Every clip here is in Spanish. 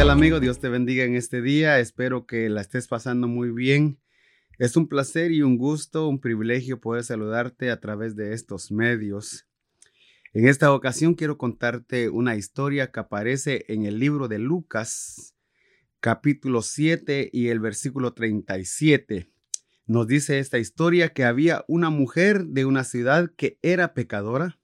tal amigo? Dios te bendiga en este día. Espero que la estés pasando muy bien. Es un placer y un gusto, un privilegio poder saludarte a través de estos medios. En esta ocasión quiero contarte una historia que aparece en el libro de Lucas, capítulo 7 y el versículo 37. Nos dice esta historia que había una mujer de una ciudad que era pecadora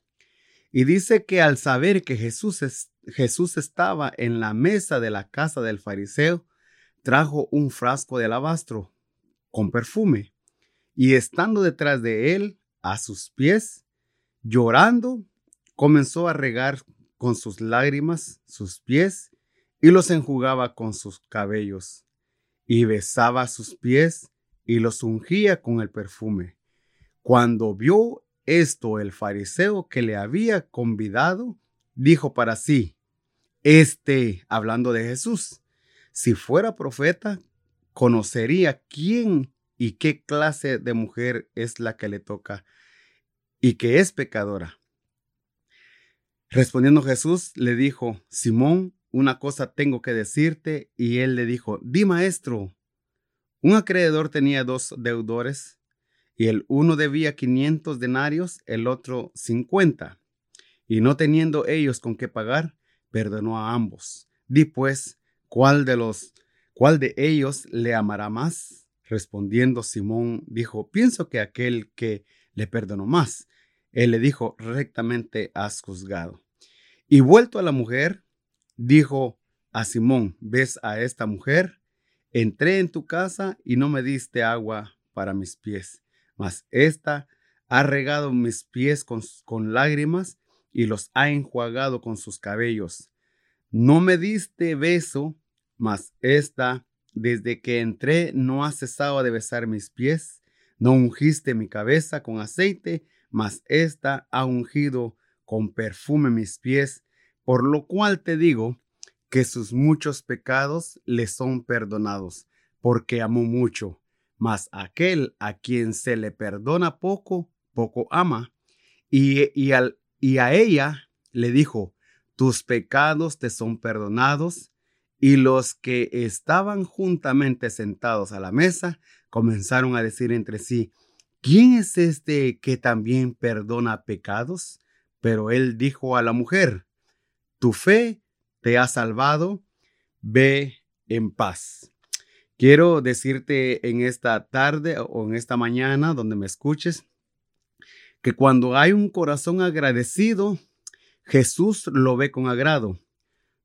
y dice que al saber que Jesús, Jesús estaba en la mesa de la casa del fariseo, trajo un frasco de alabastro con perfume y estando detrás de él, a sus pies, llorando, comenzó a regar con sus lágrimas sus pies y los enjugaba con sus cabellos y besaba sus pies y los ungía con el perfume. Cuando vio esto el fariseo que le había convidado dijo para sí, este, hablando de Jesús, si fuera profeta, conocería quién y qué clase de mujer es la que le toca y que es pecadora. Respondiendo Jesús, le dijo, Simón, una cosa tengo que decirte, y él le dijo, di maestro. Un acreedor tenía dos deudores y el uno debía 500 denarios, el otro 50. Y no teniendo ellos con qué pagar, perdonó a ambos. Di pues, ¿cuál de los, cuál de ellos le amará más? Respondiendo Simón dijo, pienso que aquel que le perdonó más. Él le dijo, rectamente has juzgado. Y vuelto a la mujer, dijo a Simón, ¿ves a esta mujer? Entré en tu casa y no me diste agua para mis pies mas ésta ha regado mis pies con, con lágrimas y los ha enjuagado con sus cabellos. No me diste beso, mas ésta, desde que entré, no ha cesado de besar mis pies. No ungiste mi cabeza con aceite, mas ésta ha ungido con perfume mis pies, por lo cual te digo que sus muchos pecados le son perdonados, porque amó mucho mas aquel a quien se le perdona poco, poco ama. Y, y, al, y a ella le dijo, tus pecados te son perdonados. Y los que estaban juntamente sentados a la mesa comenzaron a decir entre sí, ¿quién es este que también perdona pecados? Pero él dijo a la mujer, tu fe te ha salvado, ve en paz. Quiero decirte en esta tarde o en esta mañana donde me escuches que cuando hay un corazón agradecido, Jesús lo ve con agrado.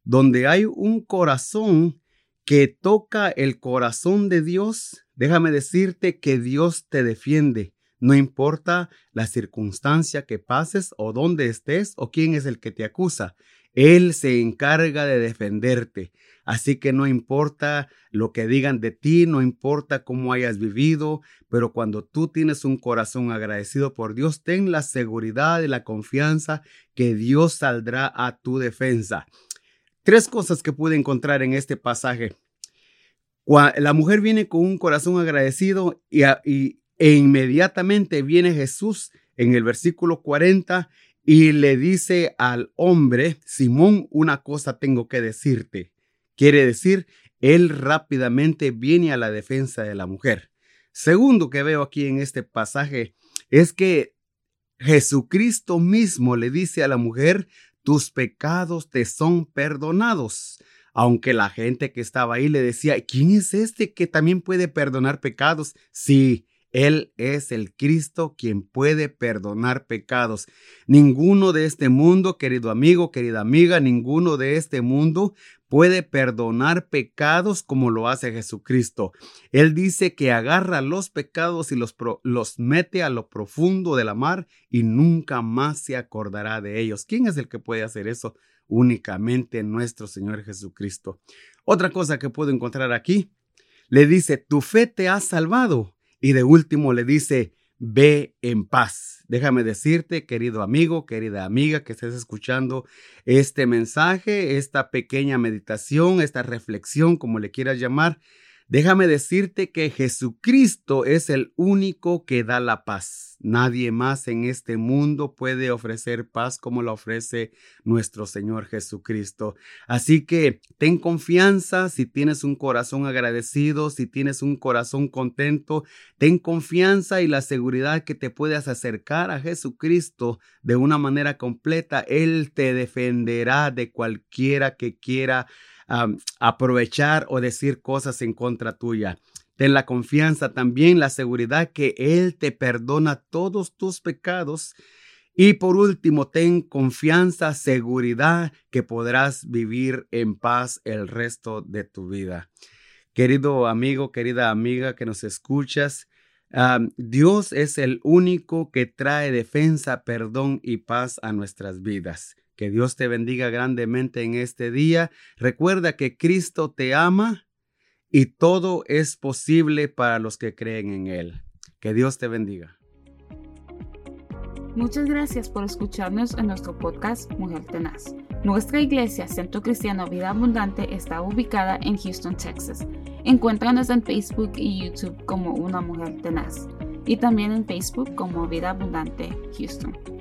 Donde hay un corazón que toca el corazón de Dios, déjame decirte que Dios te defiende. No importa la circunstancia que pases o dónde estés o quién es el que te acusa. Él se encarga de defenderte. Así que no importa lo que digan de ti, no importa cómo hayas vivido, pero cuando tú tienes un corazón agradecido por Dios, ten la seguridad y la confianza que Dios saldrá a tu defensa. Tres cosas que pude encontrar en este pasaje. La mujer viene con un corazón agradecido y, e inmediatamente viene Jesús en el versículo 40 y le dice al hombre, Simón, una cosa tengo que decirte. Quiere decir, él rápidamente viene a la defensa de la mujer. Segundo que veo aquí en este pasaje es que Jesucristo mismo le dice a la mujer, tus pecados te son perdonados. Aunque la gente que estaba ahí le decía, ¿quién es este que también puede perdonar pecados? Sí, él es el Cristo quien puede perdonar pecados. Ninguno de este mundo, querido amigo, querida amiga, ninguno de este mundo puede perdonar pecados como lo hace Jesucristo. Él dice que agarra los pecados y los, los mete a lo profundo de la mar y nunca más se acordará de ellos. ¿Quién es el que puede hacer eso? Únicamente nuestro Señor Jesucristo. Otra cosa que puedo encontrar aquí, le dice, tu fe te ha salvado. Y de último le dice, ve en paz. Déjame decirte, querido amigo, querida amiga, que estés escuchando este mensaje, esta pequeña meditación, esta reflexión, como le quieras llamar. Déjame decirte que Jesucristo es el único que da la paz. Nadie más en este mundo puede ofrecer paz como la ofrece nuestro Señor Jesucristo. Así que ten confianza si tienes un corazón agradecido, si tienes un corazón contento, ten confianza y la seguridad que te puedas acercar a Jesucristo de una manera completa. Él te defenderá de cualquiera que quiera aprovechar o decir cosas en contra tuya. Ten la confianza, también la seguridad que Él te perdona todos tus pecados. Y por último, ten confianza, seguridad que podrás vivir en paz el resto de tu vida. Querido amigo, querida amiga que nos escuchas, Dios es el único que trae defensa, perdón y paz a nuestras vidas. Que Dios te bendiga grandemente en este día. Recuerda que Cristo te ama y todo es posible para los que creen en Él. Que Dios te bendiga. Muchas gracias por escucharnos en nuestro podcast Mujer Tenaz. Nuestra iglesia, Centro Cristiano Vida Abundante, está ubicada en Houston, Texas. Encuéntranos en Facebook y YouTube como Una Mujer Tenaz y también en Facebook como Vida Abundante Houston.